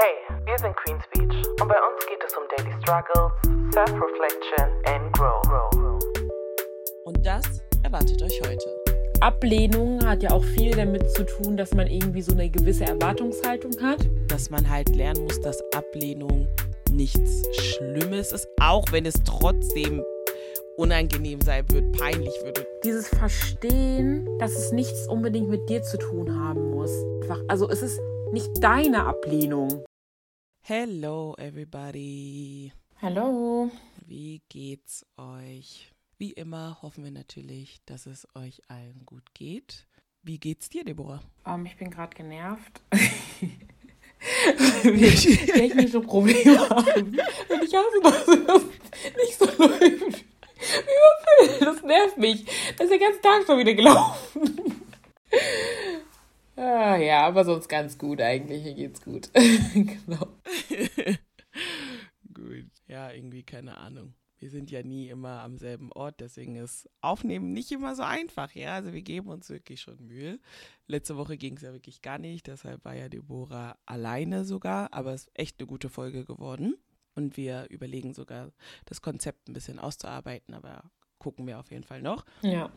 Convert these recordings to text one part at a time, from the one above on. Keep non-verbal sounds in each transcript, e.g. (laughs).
Hey, wir sind Queen's Beach und bei uns geht es um Daily Struggles, Self-Reflection and Grow. Und das erwartet euch heute. Ablehnung hat ja auch viel damit zu tun, dass man irgendwie so eine gewisse Erwartungshaltung hat. Dass man halt lernen muss, dass Ablehnung nichts Schlimmes ist, auch wenn es trotzdem unangenehm sein wird, peinlich wird. Dieses Verstehen, dass es nichts unbedingt mit dir zu tun haben muss. Also es ist nicht deine Ablehnung. Hello everybody. Hallo. Wie geht's euch? Wie immer hoffen wir natürlich, dass es euch allen gut geht. Wie geht's dir, Deborah? Um, ähm, ich bin gerade genervt. (laughs) wir technische Probleme (laughs) haben. Und ich hasse, dass (laughs) das nicht so läuft. Das nervt mich. Das ist der ganze Tag schon wieder gelaufen. Ah, ja, aber sonst ganz gut eigentlich. Hier geht's gut. (laughs) genau. (laughs) gut. Ja, irgendwie keine Ahnung. Wir sind ja nie immer am selben Ort, deswegen ist Aufnehmen nicht immer so einfach, ja. Also wir geben uns wirklich schon Mühe. Letzte Woche ging es ja wirklich gar nicht, deshalb war ja Deborah alleine sogar, aber es ist echt eine gute Folge geworden. Und wir überlegen sogar, das Konzept ein bisschen auszuarbeiten, aber gucken wir auf jeden Fall noch. Ja.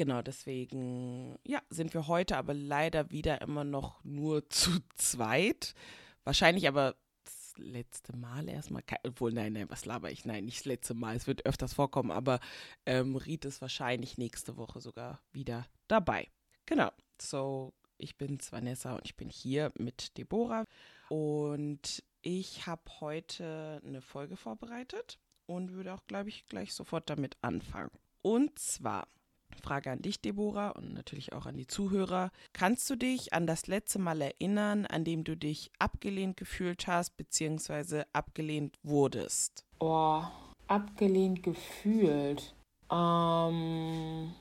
Genau, deswegen, ja, sind wir heute aber leider wieder immer noch nur zu zweit. Wahrscheinlich aber das letzte Mal erstmal, obwohl, nein, nein, was laber ich? Nein, nicht das letzte Mal, es wird öfters vorkommen, aber ähm, Riet ist wahrscheinlich nächste Woche sogar wieder dabei. Genau, so, ich bin Vanessa und ich bin hier mit Deborah und ich habe heute eine Folge vorbereitet und würde auch, glaube ich, gleich sofort damit anfangen. Und zwar Frage an dich, Deborah, und natürlich auch an die Zuhörer. Kannst du dich an das letzte Mal erinnern, an dem du dich abgelehnt gefühlt hast, beziehungsweise abgelehnt wurdest? Oh, abgelehnt gefühlt. Ähm,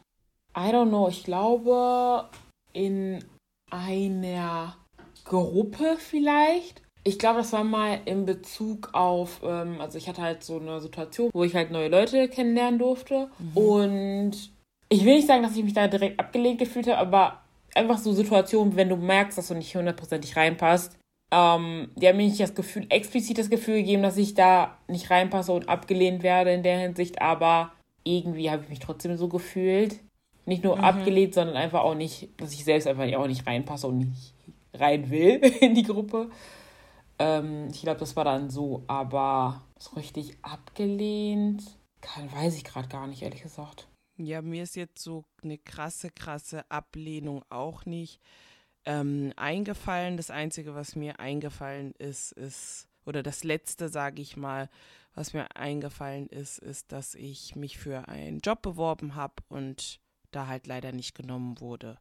I don't know. Ich glaube, in einer Gruppe vielleicht. Ich glaube, das war mal in Bezug auf, ähm, also ich hatte halt so eine Situation, wo ich halt neue Leute kennenlernen durfte. Mhm. Und ich will nicht sagen, dass ich mich da direkt abgelehnt gefühlt habe, aber einfach so Situationen, wenn du merkst, dass du nicht hundertprozentig reinpasst. Ähm, die haben mir nicht das Gefühl, explizit das Gefühl gegeben, dass ich da nicht reinpasse und abgelehnt werde in der Hinsicht, aber irgendwie habe ich mich trotzdem so gefühlt. Nicht nur mhm. abgelehnt, sondern einfach auch nicht, dass ich selbst einfach auch nicht reinpasse und nicht rein will (laughs) in die Gruppe. Ähm, ich glaube, das war dann so, aber so richtig abgelehnt, kann, weiß ich gerade gar nicht, ehrlich gesagt. Ja, mir ist jetzt so eine krasse, krasse Ablehnung auch nicht ähm, eingefallen. Das Einzige, was mir eingefallen ist, ist, oder das Letzte, sage ich mal, was mir eingefallen ist, ist, dass ich mich für einen Job beworben habe und da halt leider nicht genommen wurde.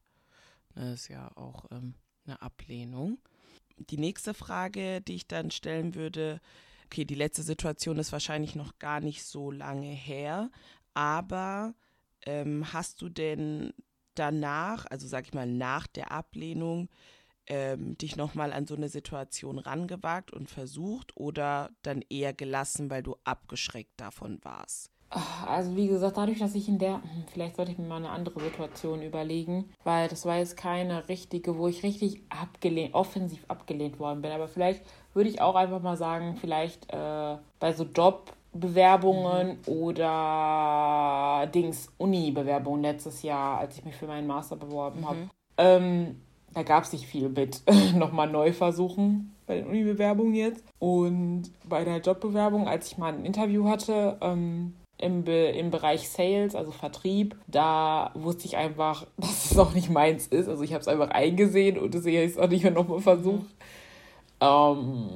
Das ist ja auch ähm, eine Ablehnung. Die nächste Frage, die ich dann stellen würde, okay, die letzte Situation ist wahrscheinlich noch gar nicht so lange her, aber ähm, hast du denn danach, also sag ich mal nach der Ablehnung, ähm, dich nochmal an so eine Situation rangewagt und versucht oder dann eher gelassen, weil du abgeschreckt davon warst? Also wie gesagt, dadurch, dass ich in der, hm, vielleicht sollte ich mir mal eine andere Situation überlegen, weil das war jetzt keine richtige, wo ich richtig abgelehnt, offensiv abgelehnt worden bin. Aber vielleicht würde ich auch einfach mal sagen, vielleicht äh, bei so Job, Bewerbungen mhm. oder Dings Uni-Bewerbungen letztes Jahr, als ich mich für meinen Master beworben mhm. habe. Ähm, da gab es nicht viel mit (laughs) nochmal neu versuchen bei den Uni-Bewerbungen jetzt. Und bei der Jobbewerbung, als ich mal ein Interview hatte, ähm, im, Be im Bereich Sales, also Vertrieb, da wusste ich einfach, (laughs) dass es auch nicht meins ist. Also ich habe es einfach eingesehen und deswegen habe ich es auch nicht mehr nochmal versucht. Mhm. Ähm,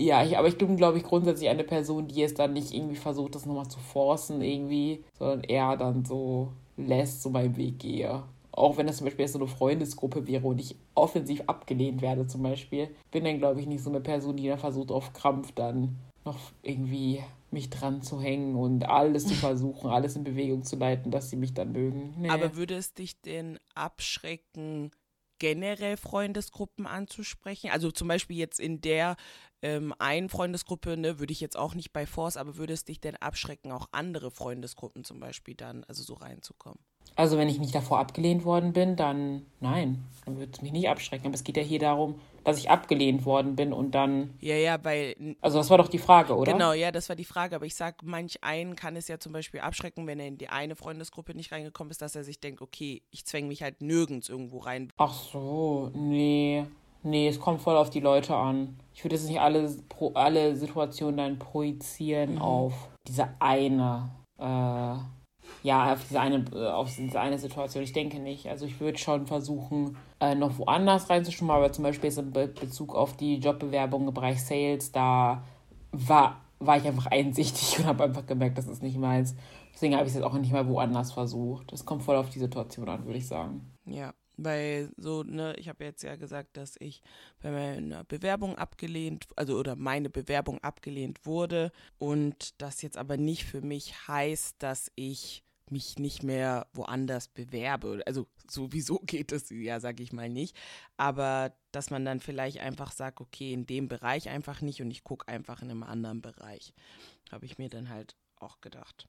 ja, ich, aber ich bin, glaube ich, grundsätzlich eine Person, die es dann nicht irgendwie versucht, das nochmal zu forcen irgendwie, sondern eher dann so lässt, so meinen Weg gehe. Auch wenn das zum Beispiel so eine Freundesgruppe wäre und ich offensiv abgelehnt werde zum Beispiel, bin dann, glaube ich, nicht so eine Person, die dann versucht, auf Krampf dann noch irgendwie mich dran zu hängen und alles zu (laughs) versuchen, alles in Bewegung zu leiten, dass sie mich dann mögen. Nee. Aber würde es dich denn abschrecken, generell Freundesgruppen anzusprechen? Also zum Beispiel jetzt in der ähm, einen Freundesgruppe, ne, würde ich jetzt auch nicht bei Force, aber würde es dich denn abschrecken, auch andere Freundesgruppen zum Beispiel dann, also so reinzukommen? Also wenn ich nicht davor abgelehnt worden bin, dann nein, dann würde es mich nicht abschrecken. Aber es geht ja hier darum, dass ich abgelehnt worden bin und dann. Ja, ja, weil. Also das war doch die Frage, oder? Genau, ja, das war die Frage. Aber ich sag, manch einen kann es ja zum Beispiel abschrecken, wenn er in die eine Freundesgruppe nicht reingekommen ist, dass er sich denkt, okay, ich zwänge mich halt nirgends irgendwo rein. Ach so, nee. Nee, es kommt voll auf die Leute an. Ich würde jetzt nicht alle, pro, alle Situationen dann projizieren mhm. auf diese eine, äh, ja, auf diese eine, äh, auf diese eine Situation. Ich denke nicht. Also ich würde schon versuchen, äh, noch woanders reinzuschummen, aber zum Beispiel jetzt in Be Bezug auf die Jobbewerbung im Bereich Sales, da war, war ich einfach einsichtig (laughs) und habe einfach gemerkt, das ist nicht meins. Deswegen habe ich es jetzt auch nicht mal woanders versucht. Das kommt voll auf die Situation an, würde ich sagen. Ja, weil so, ne, ich habe jetzt ja gesagt, dass ich bei meiner Bewerbung abgelehnt, also oder meine Bewerbung abgelehnt wurde und das jetzt aber nicht für mich heißt, dass ich mich nicht mehr woanders bewerbe. Also sowieso (laughs) geht es ja, sage ich mal nicht. Aber dass man dann vielleicht einfach sagt, okay, in dem Bereich einfach nicht und ich gucke einfach in einem anderen Bereich. Habe ich mir dann halt auch gedacht.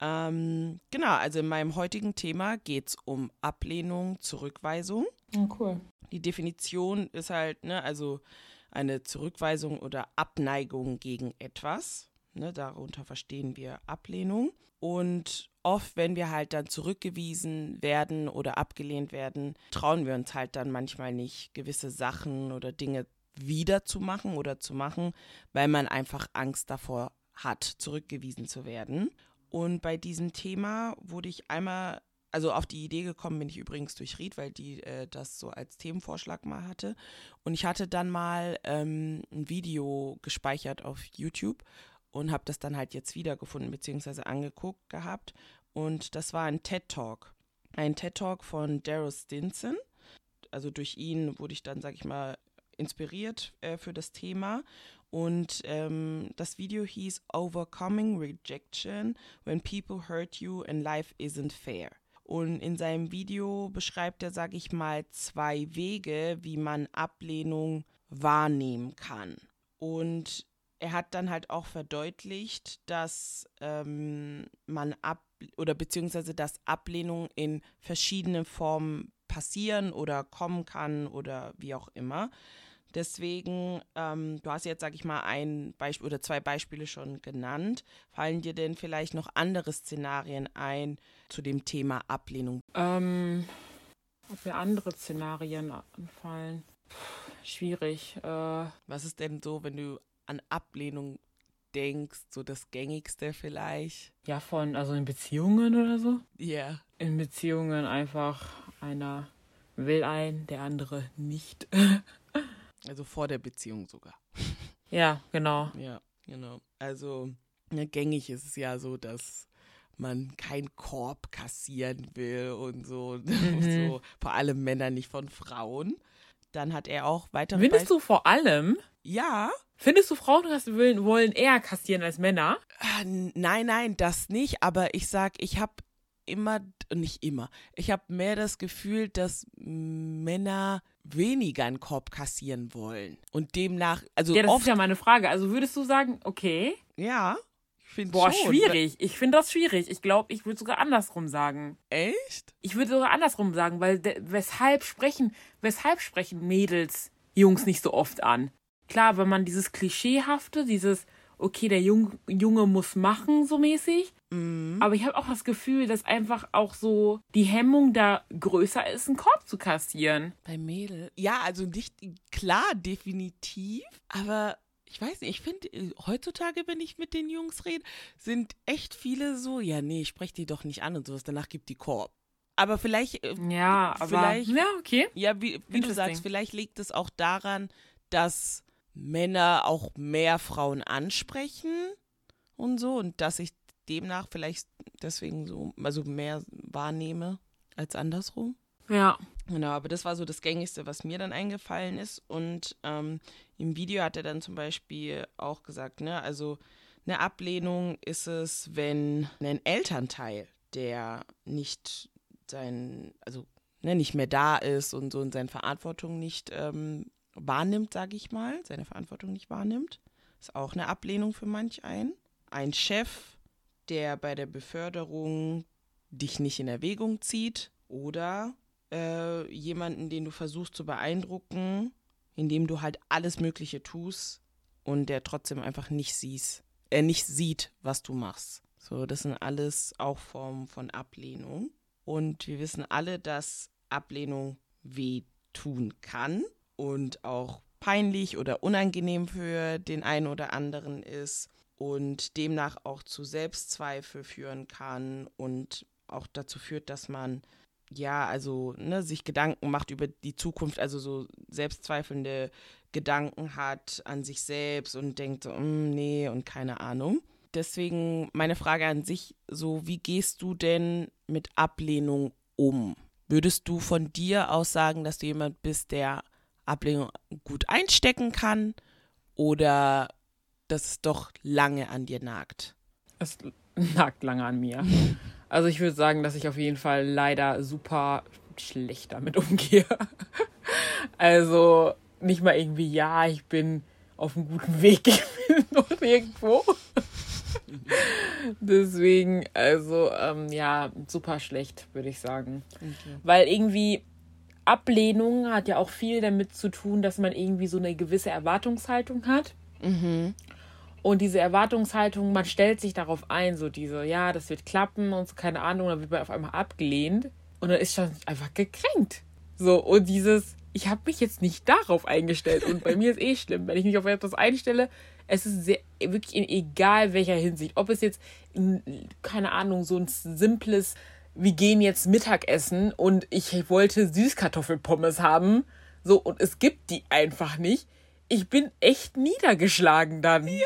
Ähm, genau, also in meinem heutigen Thema geht es um Ablehnung, Zurückweisung. Oh, cool. Die Definition ist halt, ne, also eine Zurückweisung oder Abneigung gegen etwas. Ne, darunter verstehen wir Ablehnung. Und oft, wenn wir halt dann zurückgewiesen werden oder abgelehnt werden, trauen wir uns halt dann manchmal nicht, gewisse Sachen oder Dinge wieder zu machen oder zu machen, weil man einfach Angst davor hat, zurückgewiesen zu werden. Und bei diesem Thema wurde ich einmal, also auf die Idee gekommen bin ich übrigens durch Ried, weil die äh, das so als Themenvorschlag mal hatte. Und ich hatte dann mal ähm, ein Video gespeichert auf YouTube und habe das dann halt jetzt wiedergefunden bzw. angeguckt gehabt. Und das war ein TED Talk. Ein TED Talk von Daryl Stinson. Also durch ihn wurde ich dann, sag ich mal, inspiriert äh, für das Thema. Und ähm, das Video hieß Overcoming Rejection When People Hurt You and Life Isn't Fair. Und in seinem Video beschreibt er, sage ich mal, zwei Wege, wie man Ablehnung wahrnehmen kann. Und er hat dann halt auch verdeutlicht, dass ähm, man ab oder beziehungsweise dass Ablehnung in verschiedenen Formen passieren oder kommen kann oder wie auch immer. Deswegen, ähm, du hast jetzt, sag ich mal, ein Beispiel oder zwei Beispiele schon genannt. Fallen dir denn vielleicht noch andere Szenarien ein zu dem Thema Ablehnung? Ähm, ob mir andere Szenarien anfallen? Schwierig. Äh, Was ist denn so, wenn du an Ablehnung denkst, so das gängigste vielleicht? Ja, von, also in Beziehungen oder so? Ja. Yeah. In Beziehungen einfach einer will ein, der andere nicht. (laughs) Also vor der Beziehung sogar. Ja, genau. Ja, genau. Also ne, gängig ist es ja so, dass man keinen Korb kassieren will und so, (laughs) mhm. so. Vor allem Männer, nicht von Frauen. Dann hat er auch weitere. Findest du vor allem? Ja. Findest du Frauen wollen, wollen eher kassieren als Männer? Äh, nein, nein, das nicht. Aber ich sag, ich habe immer, nicht immer, ich habe mehr das Gefühl, dass Männer weniger einen Korb kassieren wollen. Und demnach, also. Ja, das oft, ist ja meine Frage. Also würdest du sagen, okay. Ja. Ich finde Boah, schon. schwierig. Ich finde das schwierig. Ich glaube, ich würde sogar andersrum sagen. Echt? Ich würde sogar andersrum sagen, weil weshalb sprechen, weshalb sprechen Mädels Jungs nicht so oft an? Klar, wenn man dieses Klischeehafte, dieses, okay, der Jung, Junge muss machen, so mäßig. Mhm. Aber ich habe auch das Gefühl, dass einfach auch so die Hemmung da größer ist, einen Korb zu kassieren. Bei Mädel? Ja, also nicht klar, definitiv. Aber ich weiß nicht, ich finde, heutzutage, wenn ich mit den Jungs rede, sind echt viele so, ja, nee, ich spreche die doch nicht an und sowas, danach gibt die Korb. Aber vielleicht. Äh, ja, aber. Vielleicht, ja, okay. Ja, wie, wie du sagst, vielleicht liegt es auch daran, dass Männer auch mehr Frauen ansprechen und so und dass ich demnach vielleicht deswegen so, also mehr wahrnehme als andersrum. Ja. Genau, aber das war so das Gängigste, was mir dann eingefallen ist. Und ähm, im Video hat er dann zum Beispiel auch gesagt, ne, also eine Ablehnung ist es, wenn ein Elternteil, der nicht sein, also ne, nicht mehr da ist und so in seine Verantwortung nicht ähm, wahrnimmt, sage ich mal, seine Verantwortung nicht wahrnimmt. Ist auch eine Ablehnung für manch einen. Ein Chef, der bei der Beförderung dich nicht in Erwägung zieht oder äh, jemanden, den du versuchst zu beeindrucken, indem du halt alles Mögliche tust und der trotzdem einfach nicht siehst, er nicht sieht, was du machst. So, das sind alles auch Formen von Ablehnung. Und wir wissen alle, dass Ablehnung wehtun kann und auch peinlich oder unangenehm für den einen oder anderen ist und demnach auch zu Selbstzweifel führen kann und auch dazu führt, dass man ja, also ne, sich Gedanken macht über die Zukunft, also so selbstzweifelnde Gedanken hat an sich selbst und denkt so, mm, nee und keine Ahnung. Deswegen meine Frage an sich, so wie gehst du denn mit Ablehnung um? Würdest du von dir aus sagen, dass du jemand bist, der Ablehnung gut einstecken kann oder dass es doch lange an dir nagt? Es nagt lange an mir. (laughs) Also ich würde sagen, dass ich auf jeden Fall leider super schlecht damit (laughs) umgehe. Also nicht mal irgendwie, ja, ich bin auf einem guten Weg, (laughs) noch irgendwo. (laughs) Deswegen, also ähm, ja, super schlecht, würde ich sagen. Okay. Weil irgendwie Ablehnung hat ja auch viel damit zu tun, dass man irgendwie so eine gewisse Erwartungshaltung hat. Mhm. Und diese Erwartungshaltung, man stellt sich darauf ein, so diese, ja, das wird klappen und so, keine Ahnung, dann wird man auf einmal abgelehnt und dann ist schon einfach gekränkt. So, und dieses, ich habe mich jetzt nicht darauf eingestellt und bei mir ist eh schlimm, wenn ich mich auf etwas einstelle, es ist sehr, wirklich in egal welcher Hinsicht, ob es jetzt, in, keine Ahnung, so ein simples, wir gehen jetzt Mittagessen und ich wollte Süßkartoffelpommes haben, so, und es gibt die einfach nicht ich bin echt niedergeschlagen dann. Ja.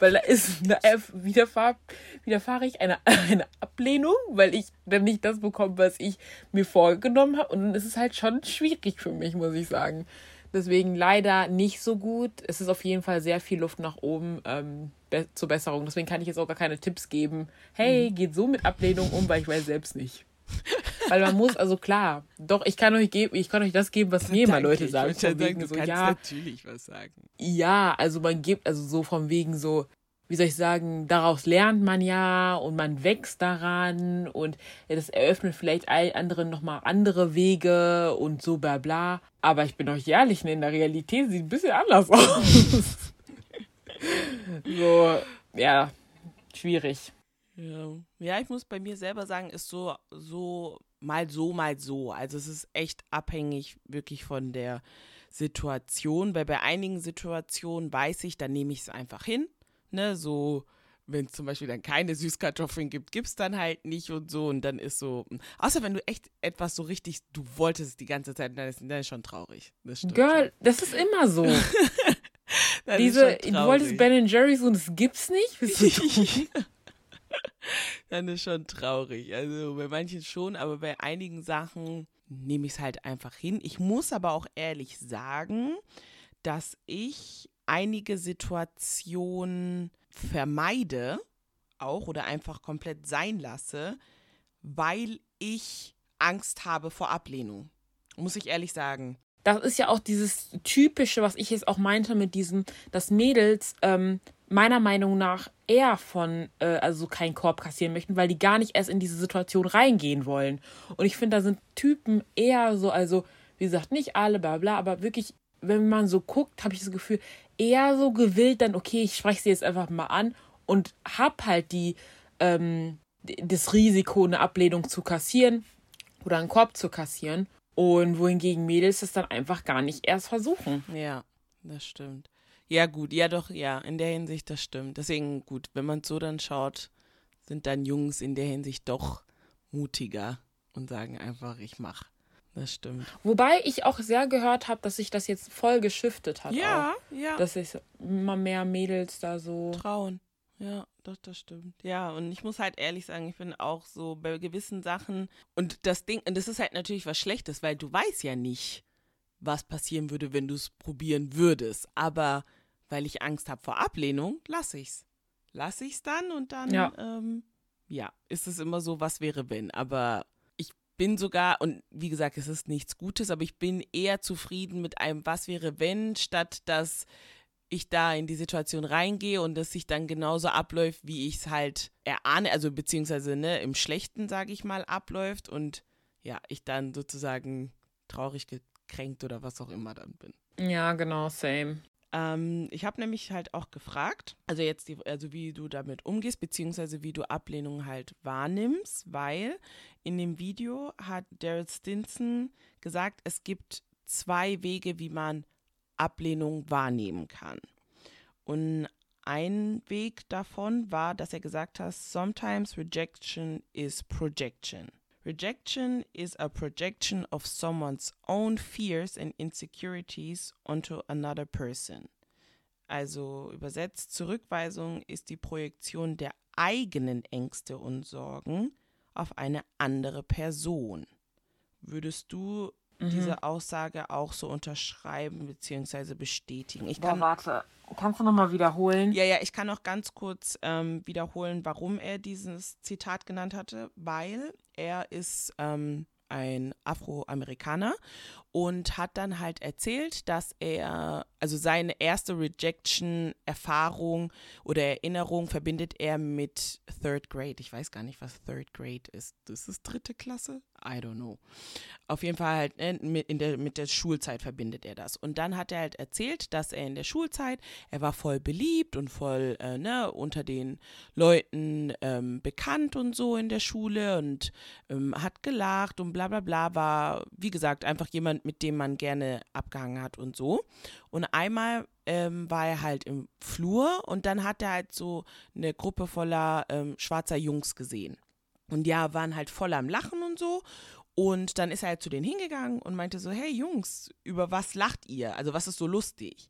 Weil da ist eine, widerfahr, widerfahre ich eine, (laughs) eine Ablehnung, weil ich dann nicht das bekomme, was ich mir vorgenommen habe. Und dann ist es halt schon schwierig für mich, muss ich sagen. Deswegen leider nicht so gut. Es ist auf jeden Fall sehr viel Luft nach oben ähm, be zur Besserung. Deswegen kann ich jetzt auch gar keine Tipps geben. Hey, mhm. geht so mit Ablehnung um, weil ich weiß selbst nicht. (laughs) Weil man muss, also klar, doch, ich kann euch geben, ich kann euch das geben, was mir immer Leute sagen. Ich von wegen sagen, so, ja, natürlich was sagen. Ja, also man gibt, also so von wegen so, wie soll ich sagen, daraus lernt man ja und man wächst daran und das eröffnet vielleicht allen anderen nochmal andere Wege und so bla bla. Aber ich bin euch ehrlich, ne, in der Realität sieht ein bisschen anders aus. (laughs) so, ja, schwierig. Ja. ja, ich muss bei mir selber sagen, ist so, so mal so, mal so. Also es ist echt abhängig wirklich von der Situation, weil bei einigen Situationen weiß ich, dann nehme ich es einfach hin. Ne, so, wenn es zum Beispiel dann keine Süßkartoffeln gibt, gibt es dann halt nicht und so. Und dann ist so, außer wenn du echt etwas so richtig, du wolltest es die ganze Zeit, dann ist, dann ist schon traurig. Das Girl, schon. das ist immer so. (laughs) Diese, du wolltest Ben Jerry's und es gibt's nicht? Bist du (laughs) (laughs) dann ist schon traurig. Also bei manchen schon, aber bei einigen Sachen nehme ich es halt einfach hin. Ich muss aber auch ehrlich sagen, dass ich einige Situationen vermeide, auch oder einfach komplett sein lasse, weil ich Angst habe vor Ablehnung. Muss ich ehrlich sagen. Das ist ja auch dieses typische, was ich jetzt auch meinte mit diesem, dass Mädels ähm, meiner Meinung nach eher von, äh, also keinen Korb kassieren möchten, weil die gar nicht erst in diese Situation reingehen wollen. Und ich finde, da sind Typen eher so, also wie gesagt, nicht alle, bla bla, aber wirklich, wenn man so guckt, habe ich das Gefühl, eher so gewillt, dann, okay, ich spreche sie jetzt einfach mal an und hab halt die, ähm, das Risiko, eine Ablehnung zu kassieren oder einen Korb zu kassieren. Und wohingegen Mädels das dann einfach gar nicht erst versuchen. Ja, das stimmt. Ja, gut, ja doch, ja, in der Hinsicht, das stimmt. Deswegen gut, wenn man so dann schaut, sind dann Jungs in der Hinsicht doch mutiger und sagen einfach, ich mach. Das stimmt. Wobei ich auch sehr gehört habe, dass sich das jetzt voll geschiftet hat. Ja, auch. ja. Dass sich immer mehr Mädels da so trauen. Ja, doch, das stimmt. Ja, und ich muss halt ehrlich sagen, ich bin auch so bei gewissen Sachen und das Ding, und das ist halt natürlich was Schlechtes, weil du weißt ja nicht, was passieren würde, wenn du es probieren würdest. Aber weil ich Angst habe vor Ablehnung, lasse ich's. Lasse ich's dann und dann, ja. Ähm, ja, ist es immer so, was wäre wenn. Aber ich bin sogar, und wie gesagt, es ist nichts Gutes, aber ich bin eher zufrieden mit einem Was wäre wenn, statt dass ich da in die Situation reingehe und es sich dann genauso abläuft, wie ich es halt erahne, also beziehungsweise ne, im Schlechten, sage ich mal, abläuft und ja, ich dann sozusagen traurig gekränkt oder was auch immer dann bin. Ja, genau, same. Ähm, ich habe nämlich halt auch gefragt, also jetzt, die, also wie du damit umgehst, beziehungsweise wie du Ablehnung halt wahrnimmst, weil in dem Video hat Daryl Stinson gesagt, es gibt zwei Wege, wie man Ablehnung wahrnehmen kann. Und ein Weg davon war, dass er gesagt hat, sometimes rejection is projection. Rejection is a projection of someone's own fears and insecurities onto another person. Also übersetzt, Zurückweisung ist die Projektion der eigenen Ängste und Sorgen auf eine andere Person. Würdest du mhm. diese Aussage auch so unterschreiben bzw. bestätigen? Ich kann, Boah, warte, kannst du nochmal wiederholen? Ja, ja, ich kann noch ganz kurz ähm, wiederholen, warum er dieses Zitat genannt hatte, weil er ist ähm, ein Afroamerikaner und hat dann halt erzählt, dass er, also seine erste Rejection-Erfahrung oder Erinnerung verbindet er mit Third Grade. Ich weiß gar nicht, was Third Grade ist. Das ist dritte Klasse? I don't know. Auf jeden Fall halt ne, mit, der, mit der Schulzeit verbindet er das. Und dann hat er halt erzählt, dass er in der Schulzeit, er war voll beliebt und voll äh, ne, unter den Leuten ähm, bekannt und so in der Schule und ähm, hat gelacht und bla bla bla, war, wie gesagt, einfach jemand, mit dem man gerne abgehangen hat und so. Und einmal ähm, war er halt im Flur und dann hat er halt so eine Gruppe voller ähm, schwarzer Jungs gesehen. Und ja, waren halt voll am Lachen und so. Und dann ist er halt zu denen hingegangen und meinte so, hey Jungs, über was lacht ihr? Also was ist so lustig?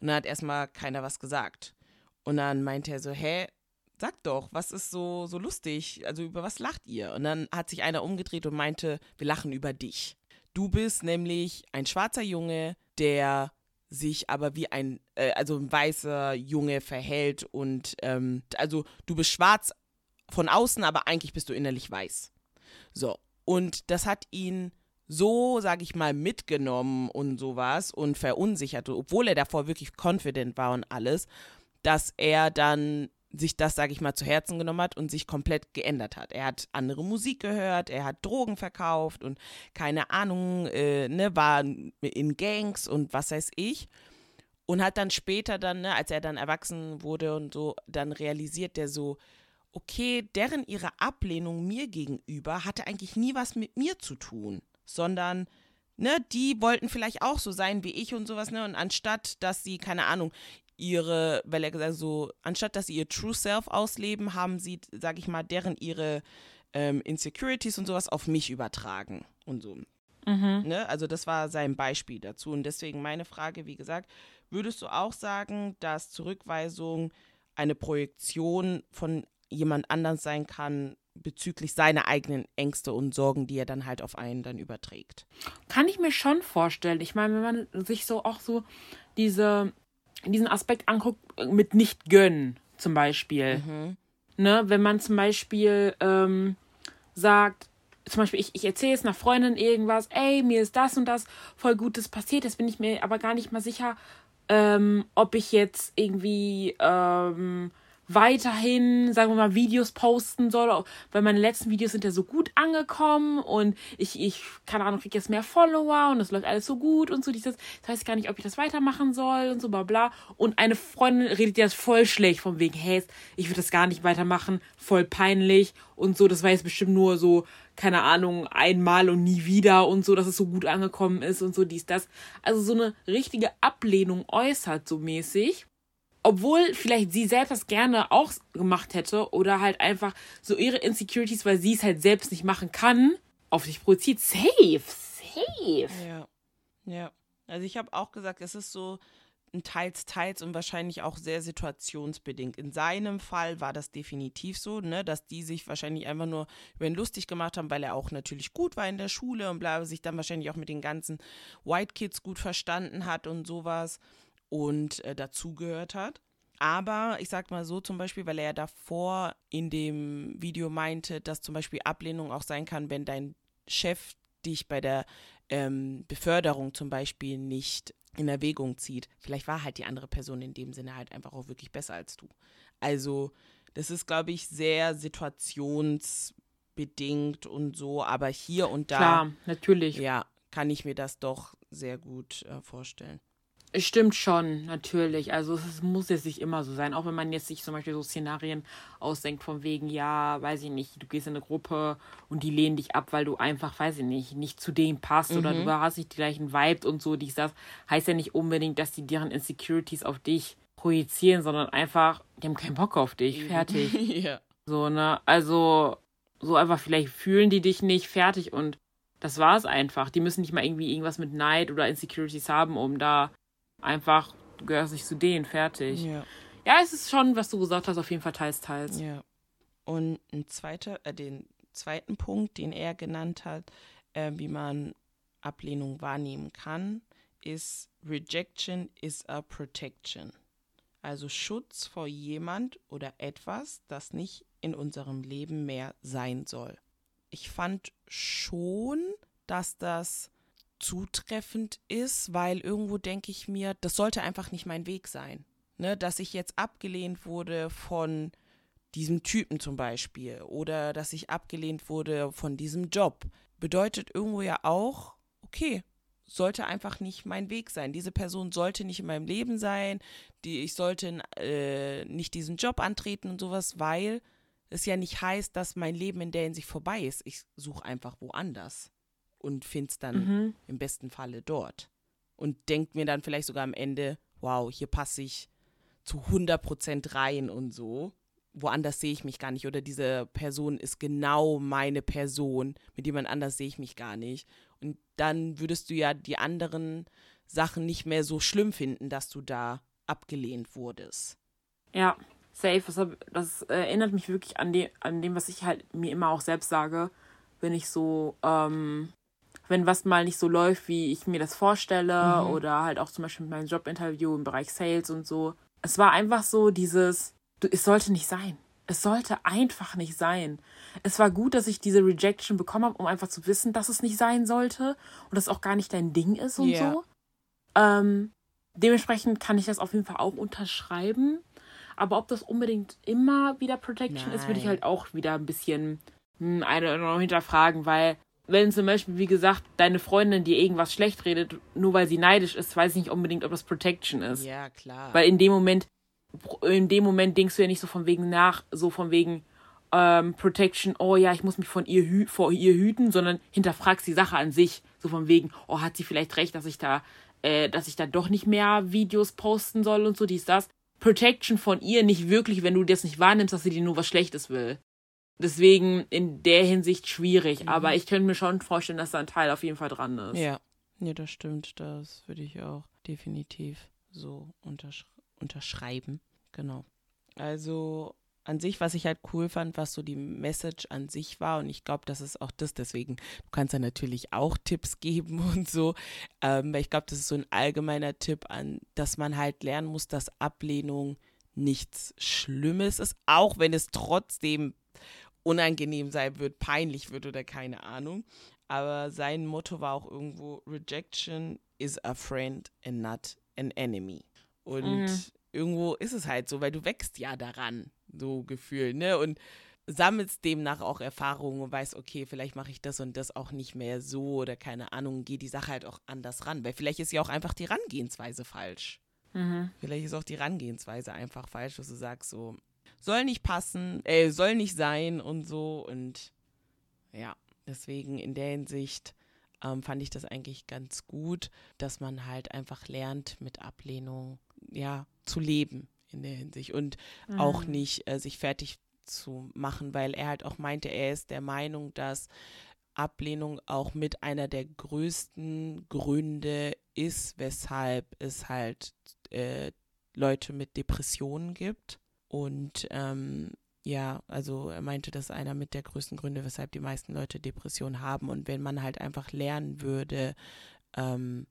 Und dann hat erstmal keiner was gesagt. Und dann meinte er so, hä, sag doch, was ist so, so lustig? Also über was lacht ihr? Und dann hat sich einer umgedreht und meinte, wir lachen über dich. Du bist nämlich ein schwarzer Junge, der sich aber wie ein, äh, also ein weißer Junge verhält und ähm, also du bist schwarz, von außen, aber eigentlich bist du innerlich weiß. So, und das hat ihn so, sag ich mal, mitgenommen und sowas und verunsichert, obwohl er davor wirklich confident war und alles, dass er dann sich das, sag ich mal, zu Herzen genommen hat und sich komplett geändert hat. Er hat andere Musik gehört, er hat Drogen verkauft und keine Ahnung, äh, ne, war in Gangs und was weiß ich. Und hat dann später dann, ne, als er dann erwachsen wurde und so, dann realisiert er so, okay, deren ihre Ablehnung mir gegenüber hatte eigentlich nie was mit mir zu tun, sondern ne, die wollten vielleicht auch so sein wie ich und sowas, ne, und anstatt, dass sie, keine Ahnung, ihre, weil er gesagt so, anstatt dass sie ihr True Self ausleben, haben sie, sag ich mal, deren ihre ähm, Insecurities und sowas auf mich übertragen und so. Mhm. Ne? Also das war sein Beispiel dazu. Und deswegen meine Frage, wie gesagt, würdest du auch sagen, dass Zurückweisung eine Projektion von jemand anders sein kann bezüglich seiner eigenen Ängste und Sorgen, die er dann halt auf einen dann überträgt. Kann ich mir schon vorstellen. Ich meine, wenn man sich so auch so diese, diesen Aspekt anguckt, mit nicht gönnen zum Beispiel. Mhm. Ne, wenn man zum Beispiel ähm, sagt, zum Beispiel, ich, ich erzähle jetzt einer Freundin irgendwas, ey, mir ist das und das voll Gutes passiert, jetzt bin ich mir aber gar nicht mal sicher, ähm, ob ich jetzt irgendwie ähm, weiterhin, sagen wir mal, Videos posten soll, weil meine letzten Videos sind ja so gut angekommen und ich, ich keine Ahnung, kriege jetzt mehr Follower und es läuft alles so gut und so dieses, das weiß gar nicht, ob ich das weitermachen soll und so bla bla. Und eine Freundin redet ja voll schlecht von wegen, hey, ich würde das gar nicht weitermachen, voll peinlich und so, das war jetzt bestimmt nur so, keine Ahnung, einmal und nie wieder und so, dass es so gut angekommen ist und so dies, das. Also so eine richtige Ablehnung äußert so mäßig obwohl vielleicht sie selbst das gerne auch gemacht hätte oder halt einfach so ihre Insecurities, weil sie es halt selbst nicht machen kann, auf sich projiziert. Safe, safe. Ja, ja. Also ich habe auch gesagt, es ist so ein teils, teils und wahrscheinlich auch sehr situationsbedingt. In seinem Fall war das definitiv so, ne, dass die sich wahrscheinlich einfach nur über ihn lustig gemacht haben, weil er auch natürlich gut war in der Schule und bla, sich dann wahrscheinlich auch mit den ganzen White Kids gut verstanden hat und sowas und äh, dazugehört hat. Aber ich sag mal so zum Beispiel, weil er ja davor in dem Video meinte, dass zum Beispiel Ablehnung auch sein kann, wenn dein Chef dich bei der ähm, Beförderung zum Beispiel nicht in Erwägung zieht. Vielleicht war halt die andere Person in dem Sinne halt einfach auch wirklich besser als du. Also, das ist, glaube ich, sehr situationsbedingt und so, aber hier und da. Klar, natürlich. Ja, kann ich mir das doch sehr gut äh, vorstellen. Es stimmt schon, natürlich. Also es muss jetzt nicht immer so sein. Auch wenn man jetzt sich zum Beispiel so Szenarien ausdenkt von wegen, ja, weiß ich nicht, du gehst in eine Gruppe und die lehnen dich ab, weil du einfach, weiß ich nicht, nicht zu denen passt mhm. oder du hast nicht die gleichen Vibes und so, dies, das. Heißt ja nicht unbedingt, dass die deren Insecurities auf dich projizieren, sondern einfach, die haben keinen Bock auf dich. Fertig. (laughs) ja. So, ne? Also, so einfach, vielleicht fühlen die dich nicht fertig und das war es einfach. Die müssen nicht mal irgendwie irgendwas mit Neid oder Insecurities haben, um da einfach, du gehörst nicht zu denen, fertig. Ja. Ja, es ist schon, was du gesagt hast, auf jeden Fall teils, teils. Ja. Und ein zweiter, äh, den zweiten Punkt, den er genannt hat, äh, wie man Ablehnung wahrnehmen kann, ist Rejection is a protection. Also Schutz vor jemand oder etwas, das nicht in unserem Leben mehr sein soll. Ich fand schon, dass das zutreffend ist, weil irgendwo denke ich mir, das sollte einfach nicht mein Weg sein. Ne? Dass ich jetzt abgelehnt wurde von diesem Typen zum Beispiel oder dass ich abgelehnt wurde von diesem Job, bedeutet irgendwo ja auch, okay, sollte einfach nicht mein Weg sein. Diese Person sollte nicht in meinem Leben sein, die, ich sollte äh, nicht diesen Job antreten und sowas, weil es ja nicht heißt, dass mein Leben in der Hinsicht vorbei ist. Ich suche einfach woanders und finde es dann mhm. im besten Falle dort. Und denkt mir dann vielleicht sogar am Ende, wow, hier passe ich zu 100% rein und so. Woanders sehe ich mich gar nicht. Oder diese Person ist genau meine Person. Mit jemand anders sehe ich mich gar nicht. Und dann würdest du ja die anderen Sachen nicht mehr so schlimm finden, dass du da abgelehnt wurdest. Ja, safe. Das, das erinnert mich wirklich an, die, an dem, was ich halt mir immer auch selbst sage, wenn ich so ähm, wenn was mal nicht so läuft, wie ich mir das vorstelle, mhm. oder halt auch zum Beispiel mit meinem Jobinterview im Bereich Sales und so. Es war einfach so dieses, du, es sollte nicht sein. Es sollte einfach nicht sein. Es war gut, dass ich diese Rejection bekommen habe, um einfach zu wissen, dass es nicht sein sollte und dass auch gar nicht dein Ding ist und yeah. so. Ähm, dementsprechend kann ich das auf jeden Fall auch unterschreiben. Aber ob das unbedingt immer wieder Protection Nein. ist, würde ich halt auch wieder ein bisschen hm, eine hinterfragen, weil wenn zum Beispiel, wie gesagt, deine Freundin dir irgendwas schlecht redet, nur weil sie neidisch ist, weiß ich nicht unbedingt, ob das Protection ist. Ja, klar. Weil in dem Moment, in dem Moment denkst du ja nicht so von wegen nach, so von wegen ähm, Protection, oh ja, ich muss mich von ihr hü vor ihr hüten, sondern hinterfragst die Sache an sich, so von wegen, oh, hat sie vielleicht recht, dass ich da, äh, dass ich da doch nicht mehr Videos posten soll und so, dies, das. Protection von ihr nicht wirklich, wenn du das nicht wahrnimmst, dass sie dir nur was Schlechtes will. Deswegen in der Hinsicht schwierig. Mhm. Aber ich könnte mir schon vorstellen, dass da ein Teil auf jeden Fall dran ist. Ja, ja das stimmt. Das würde ich auch definitiv so untersch unterschreiben. Genau. Also an sich, was ich halt cool fand, was so die Message an sich war. Und ich glaube, das ist auch das. Deswegen, du kannst ja natürlich auch Tipps geben (laughs) und so. Ähm, ich glaube, das ist so ein allgemeiner Tipp an, dass man halt lernen muss, dass Ablehnung nichts Schlimmes ist, auch wenn es trotzdem unangenehm sein wird, peinlich wird oder keine Ahnung. Aber sein Motto war auch irgendwo, Rejection is a friend and not an enemy. Und mhm. irgendwo ist es halt so, weil du wächst ja daran, so gefühlt, ne? Und sammelst demnach auch Erfahrungen und weißt, okay, vielleicht mache ich das und das auch nicht mehr so oder keine Ahnung, geh die Sache halt auch anders ran. Weil vielleicht ist ja auch einfach die Rangehensweise falsch. Mhm. Vielleicht ist auch die Rangehensweise einfach falsch, dass du sagst so, soll nicht passen, äh, soll nicht sein und so. Und ja, deswegen in der Hinsicht ähm, fand ich das eigentlich ganz gut, dass man halt einfach lernt, mit Ablehnung, ja, zu leben in der Hinsicht und mhm. auch nicht äh, sich fertig zu machen, weil er halt auch meinte, er ist der Meinung, dass Ablehnung auch mit einer der größten Gründe ist, weshalb es halt äh, Leute mit Depressionen gibt. Und ähm, ja, also er meinte, das ist einer mit der größten Gründe, weshalb die meisten Leute Depressionen haben. Und wenn man halt einfach lernen würde, ähm,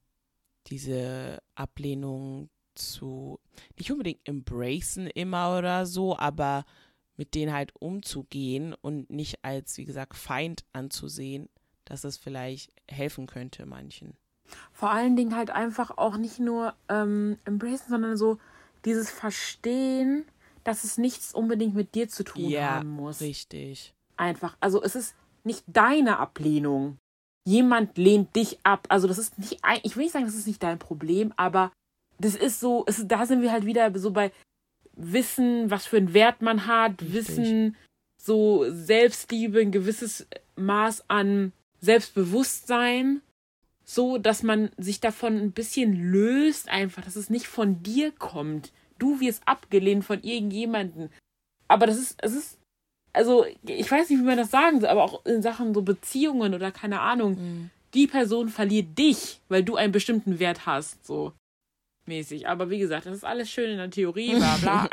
diese Ablehnung zu, nicht unbedingt embracen immer oder so, aber mit denen halt umzugehen und nicht als, wie gesagt, Feind anzusehen, dass es vielleicht helfen könnte manchen. Vor allen Dingen halt einfach auch nicht nur ähm, embracen, sondern so dieses Verstehen, dass es nichts unbedingt mit dir zu tun ja, haben muss. richtig. Einfach. Also es ist nicht deine Ablehnung. Jemand lehnt dich ab. Also das ist nicht, ein- ich will nicht sagen, das ist nicht dein Problem, aber das ist so, es, da sind wir halt wieder so bei Wissen, was für einen Wert man hat, Richtig. Wissen, so Selbstliebe, ein gewisses Maß an Selbstbewusstsein, so dass man sich davon ein bisschen löst, einfach, dass es nicht von dir kommt. Du wirst abgelehnt von irgendjemanden. Aber das ist, es ist, also ich weiß nicht, wie man das sagen soll, aber auch in Sachen so Beziehungen oder keine Ahnung, die Person verliert dich, weil du einen bestimmten Wert hast, so mäßig. Aber wie gesagt, das ist alles schön in der Theorie, bla (laughs) bla.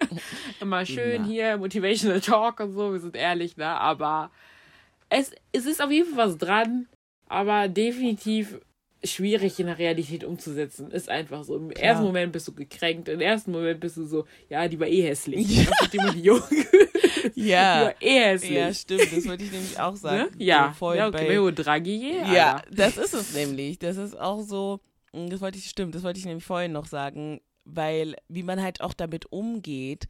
(laughs) Immer schön Ja. hier, Motivational Talk und so, wir sind ehrlich, ne? Aber es, es ist auf jeden Fall was dran, aber definitiv schwierig in der Realität umzusetzen. Ist einfach so. Im ersten Moment bist du gekränkt, im ersten Moment bist du so, ja, die war eh hässlich. Ist immer die Junge. (laughs) Die Ja. war eh hässlich. Ja, stimmt, das wollte ich nämlich auch (laughs) ne? sagen. Ja, So voll ja okay, bei Draghi, Ja, Alter. das ist es nämlich. Das ist auch so, mm, das wollte ich, stimmt, das wollte ich nämlich vorhin noch sagen, weil wie man halt auch damit umgeht,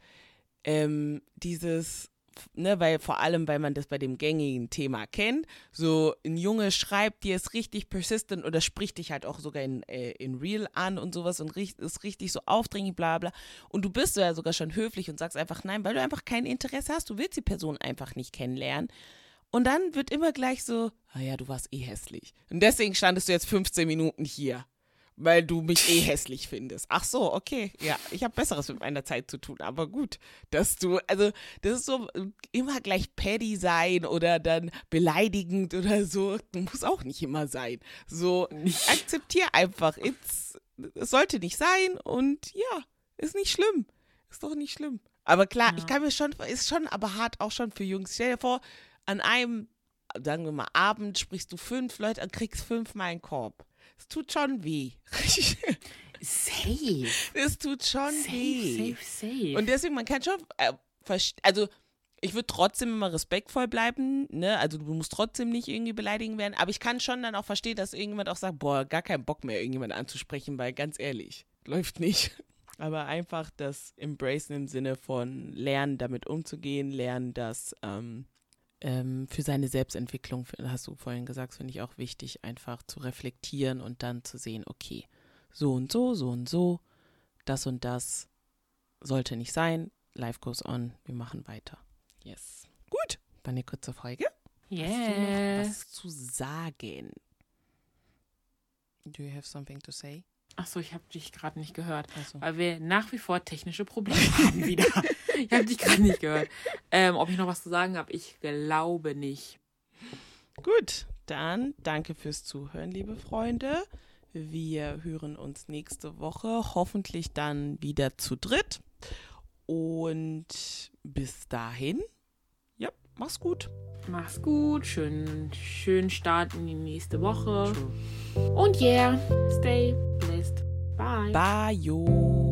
ähm, dieses, ne, weil vor allem, weil man das bei dem gängigen Thema kennt, so ein Junge schreibt dir, ist richtig persistent oder spricht dich halt auch sogar in, äh, in Real an und sowas und ist richtig so aufdringlich, bla bla. Und du bist ja sogar schon höflich und sagst einfach nein, weil du einfach kein Interesse hast, du willst die Person einfach nicht kennenlernen. Und dann wird immer gleich so, ah ja, du warst eh hässlich. Und deswegen standest du jetzt 15 Minuten hier, weil du mich eh hässlich findest. Ach so, okay. Ja, ich habe Besseres mit meiner Zeit zu tun, aber gut, dass du, also das ist so immer gleich petty sein oder dann beleidigend oder so, muss auch nicht immer sein. So, akzeptier einfach, it's, es sollte nicht sein und ja, ist nicht schlimm. Ist doch nicht schlimm. Aber klar, Ja. ich kann mir schon, ist schon aber hart auch schon für Jungs. Stell dir vor, an einem, sagen wir mal, Abend sprichst du fünf Leute und kriegst fünfmal einen Korb. Es tut schon weh. Safe. Es tut schon weh. Safe, safe, safe. Und deswegen, man kann schon, äh, also ich würde trotzdem immer respektvoll bleiben, ne? Also du musst trotzdem nicht irgendwie beleidigen werden, aber ich kann schon dann auch verstehen, dass irgendjemand auch sagt, boah, gar keinen Bock mehr, irgendjemand anzusprechen, weil ganz ehrlich, läuft nicht. (laughs) Aber einfach das Embracen im Sinne von lernen, damit umzugehen, lernen, das ähm, ähm, für seine Selbstentwicklung, hast du vorhin gesagt, finde ich auch wichtig, einfach zu reflektieren und dann zu sehen, okay, so und so, so und so, das und das sollte nicht sein. Life goes on. Wir machen weiter. Yes. Gut. War eine kurze Folge. Hast du noch yes. was zu sagen? Do you have something to say? Achso, ich habe dich gerade nicht gehört. Also, Weil wir nach wie vor technische Probleme (laughs) haben wieder. Ich habe dich gerade nicht gehört. Ähm, ob ich noch was zu sagen habe, ich glaube nicht. gut, dann danke fürs Zuhören, liebe Freunde. Wir hören uns nächste Woche, hoffentlich dann wieder zu dritt. Und bis dahin, ja, mach's gut. Mach's gut, schönen, schönen Start in die nächste Woche. Und yeah, stay. Bye. Bye, yo.